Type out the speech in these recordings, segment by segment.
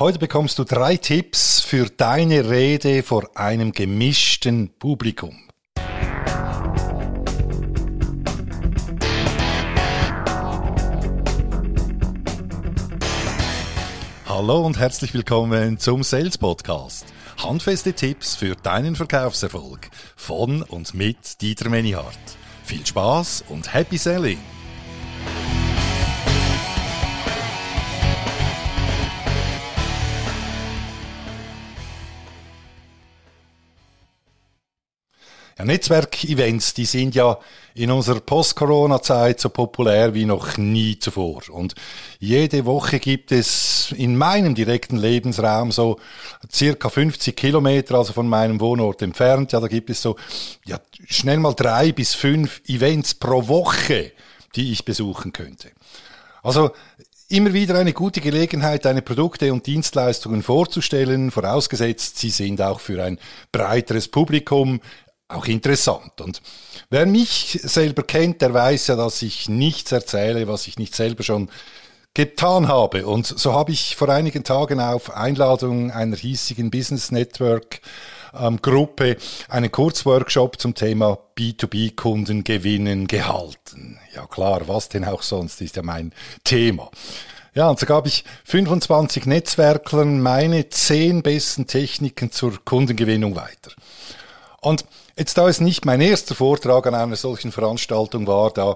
Heute bekommst du drei Tipps für deine Rede vor einem gemischten Publikum. Hallo und herzlich willkommen zum Sales Podcast. Handfeste Tipps für deinen Verkaufserfolg von und mit Dieter Menihardt. Viel Spaß und Happy Selling! Netzwerkevents, die sind ja in unserer Post-Corona-Zeit so populär wie noch nie zuvor. Und jede Woche gibt es in meinem direkten Lebensraum so circa 50 Kilometer, also von meinem Wohnort entfernt, ja, da gibt es so, ja, schnell mal drei bis fünf Events pro Woche, die ich besuchen könnte. Also, immer wieder eine gute Gelegenheit, deine Produkte und Dienstleistungen vorzustellen, vorausgesetzt, sie sind auch für ein breiteres Publikum auch interessant. Und wer mich selber kennt, der weiß ja, dass ich nichts erzähle, was ich nicht selber schon getan habe. Und so habe ich vor einigen Tagen auf Einladung einer hiesigen Business Network ähm, Gruppe einen Kurzworkshop zum Thema B2B-Kunden gewinnen gehalten. Ja klar, was denn auch sonst, ist ja mein Thema. Ja, und so gab ich 25 Netzwerklern meine 10 besten Techniken zur Kundengewinnung weiter. Und Jetzt, da es nicht mein erster Vortrag an einer solchen Veranstaltung war, da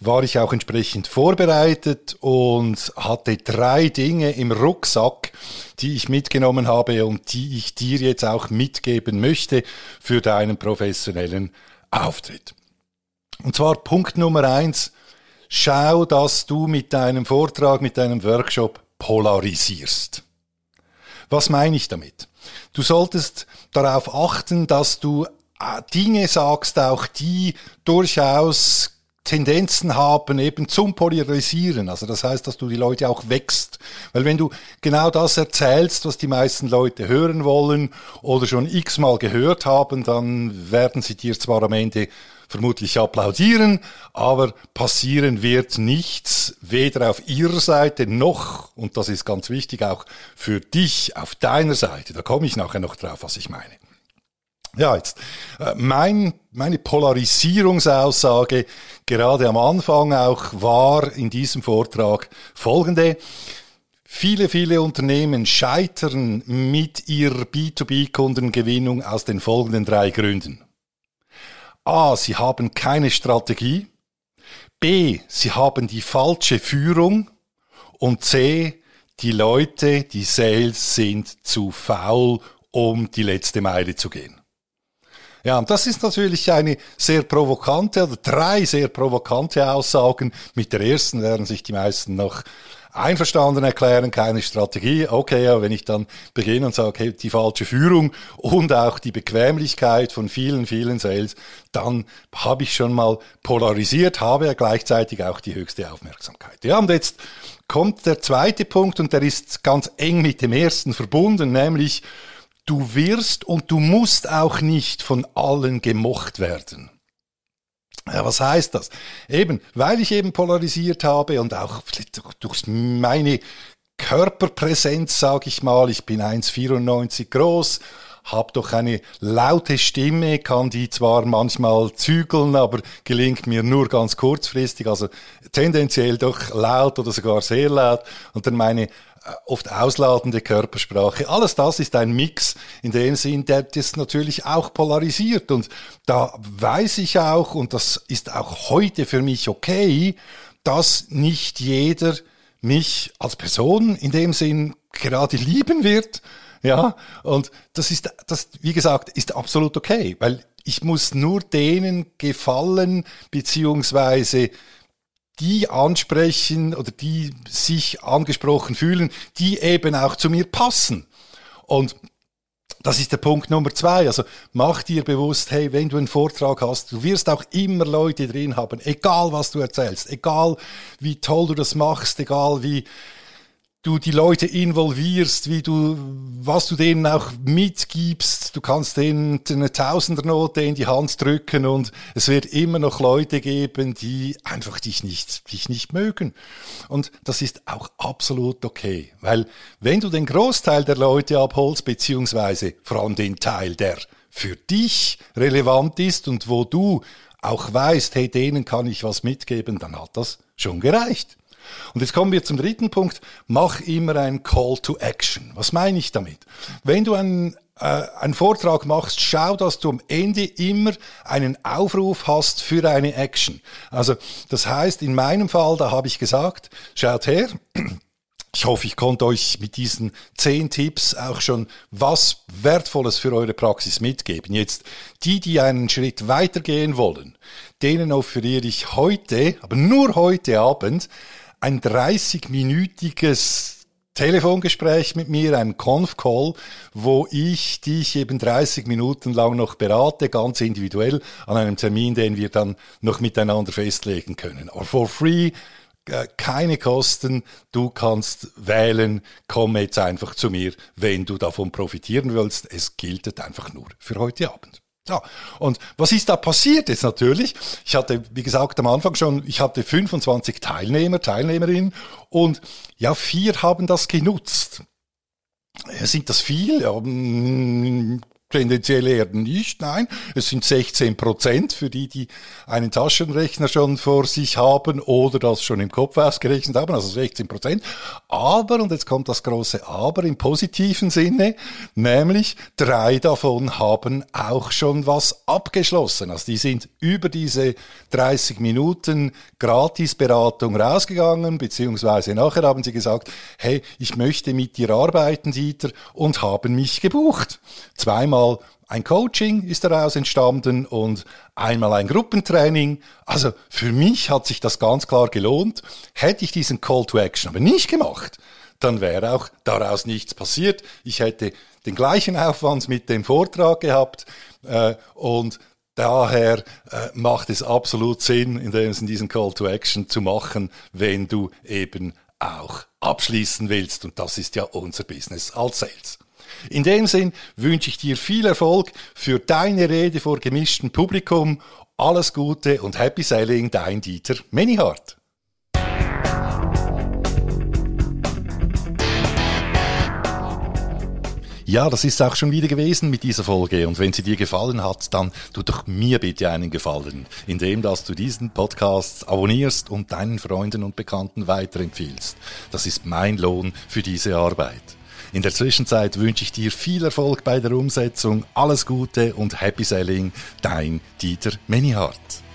war ich auch entsprechend vorbereitet und hatte drei Dinge im Rucksack, die ich mitgenommen habe und die ich dir jetzt auch mitgeben möchte für deinen professionellen Auftritt. Und zwar Punkt Nummer eins, schau, dass du mit deinem Vortrag, mit deinem Workshop polarisierst. Was meine ich damit? Du solltest darauf achten, dass du äh, Dinge sagst, auch die durchaus Tendenzen haben eben zum Polarisieren. Also das heißt, dass du die Leute auch wächst. Weil wenn du genau das erzählst, was die meisten Leute hören wollen oder schon x-mal gehört haben, dann werden sie dir zwar am Ende vermutlich applaudieren, aber passieren wird nichts, weder auf ihrer Seite noch, und das ist ganz wichtig, auch für dich auf deiner Seite. Da komme ich nachher noch drauf, was ich meine. Ja, jetzt äh, mein, meine Polarisierungsaussage gerade am Anfang auch war in diesem Vortrag folgende. Viele, viele Unternehmen scheitern mit ihrer B2B-Kundengewinnung aus den folgenden drei Gründen. A. Sie haben keine Strategie. B. Sie haben die falsche Führung. Und C. Die Leute, die Sales sind zu faul, um die letzte Meile zu gehen. Ja, und das ist natürlich eine sehr provokante oder drei sehr provokante Aussagen. Mit der ersten werden sich die meisten noch einverstanden erklären, keine Strategie. Okay, ja, wenn ich dann beginne und sage, hey, die falsche Führung und auch die Bequemlichkeit von vielen, vielen Sales, dann habe ich schon mal polarisiert, habe ja gleichzeitig auch die höchste Aufmerksamkeit. Ja, und jetzt kommt der zweite Punkt und der ist ganz eng mit dem ersten verbunden, nämlich du wirst und du musst auch nicht von allen gemocht werden. Ja, was heißt das? Eben, weil ich eben polarisiert habe und auch durch meine Körperpräsenz, sage ich mal, ich bin 1,94 groß, habe doch eine laute Stimme, kann die zwar manchmal zügeln, aber gelingt mir nur ganz kurzfristig, also tendenziell doch laut oder sogar sehr laut. Und dann meine oft ausladende Körpersprache. Alles das ist ein Mix in dem Sinn, der das natürlich auch polarisiert. Und da weiß ich auch, und das ist auch heute für mich okay, dass nicht jeder mich als Person in dem Sinn gerade lieben wird. Ja, und das ist, das, wie gesagt, ist absolut okay, weil ich muss nur denen gefallen, beziehungsweise die ansprechen oder die sich angesprochen fühlen, die eben auch zu mir passen. Und das ist der Punkt Nummer zwei. Also mach dir bewusst, hey, wenn du einen Vortrag hast, du wirst auch immer Leute drin haben, egal was du erzählst, egal wie toll du das machst, egal wie du die Leute involvierst, wie du, was du denen auch mitgibst. Du kannst denen eine Tausendernote in die Hand drücken und es wird immer noch Leute geben, die einfach dich nicht, dich nicht mögen. Und das ist auch absolut okay, weil wenn du den Großteil der Leute abholst, beziehungsweise vor allem den Teil, der für dich relevant ist und wo du auch weißt, hey, denen kann ich was mitgeben, dann hat das schon gereicht. Und jetzt kommen wir zum dritten Punkt. Mach immer ein Call to Action. Was meine ich damit? Wenn du einen äh, einen Vortrag machst, schau, dass du am Ende immer einen Aufruf hast für eine Action. Also das heißt, in meinem Fall, da habe ich gesagt, schaut her, ich hoffe, ich konnte euch mit diesen zehn Tipps auch schon was Wertvolles für eure Praxis mitgeben. Jetzt die, die einen Schritt weitergehen wollen, denen offeriere ich heute, aber nur heute Abend, ein 30-minütiges Telefongespräch mit mir, ein Conf-Call, wo ich dich eben 30 Minuten lang noch berate, ganz individuell, an einem Termin, den wir dann noch miteinander festlegen können. Aber for free, äh, keine Kosten, du kannst wählen, komm jetzt einfach zu mir, wenn du davon profitieren willst. Es gilt einfach nur für heute Abend. Ja, und was ist da passiert jetzt natürlich? Ich hatte, wie gesagt, am Anfang schon, ich hatte 25 Teilnehmer, Teilnehmerinnen und ja, vier haben das genutzt. Sind das viel? Ja, mm, Tendenziell eher nicht, nein. Es sind 16 Prozent für die, die einen Taschenrechner schon vor sich haben oder das schon im Kopf ausgerechnet haben, also 16 Prozent. Aber, und jetzt kommt das große Aber im positiven Sinne, nämlich drei davon haben auch schon was abgeschlossen. Also die sind über diese 30 Minuten Gratisberatung rausgegangen, beziehungsweise nachher haben sie gesagt, hey, ich möchte mit dir arbeiten, Dieter, und haben mich gebucht. Zweimal einmal ein Coaching ist daraus entstanden und einmal ein Gruppentraining. Also für mich hat sich das ganz klar gelohnt. Hätte ich diesen Call to Action aber nicht gemacht, dann wäre auch daraus nichts passiert. Ich hätte den gleichen Aufwand mit dem Vortrag gehabt äh, und daher äh, macht es absolut Sinn, in diesen Call to Action zu machen, wenn du eben auch abschließen willst. Und das ist ja unser Business als Sales. In dem Sinn wünsche ich dir viel Erfolg für deine Rede vor gemischtem Publikum. Alles Gute und Happy Selling, dein Dieter Menihardt. Ja, das ist auch schon wieder gewesen mit dieser Folge. Und wenn sie dir gefallen hat, dann tu doch mir bitte einen Gefallen, indem dass du diesen Podcast abonnierst und deinen Freunden und Bekannten weiterempfiehlst. Das ist mein Lohn für diese Arbeit. In der Zwischenzeit wünsche ich dir viel Erfolg bei der Umsetzung, alles Gute und Happy Selling, dein Dieter Menihardt.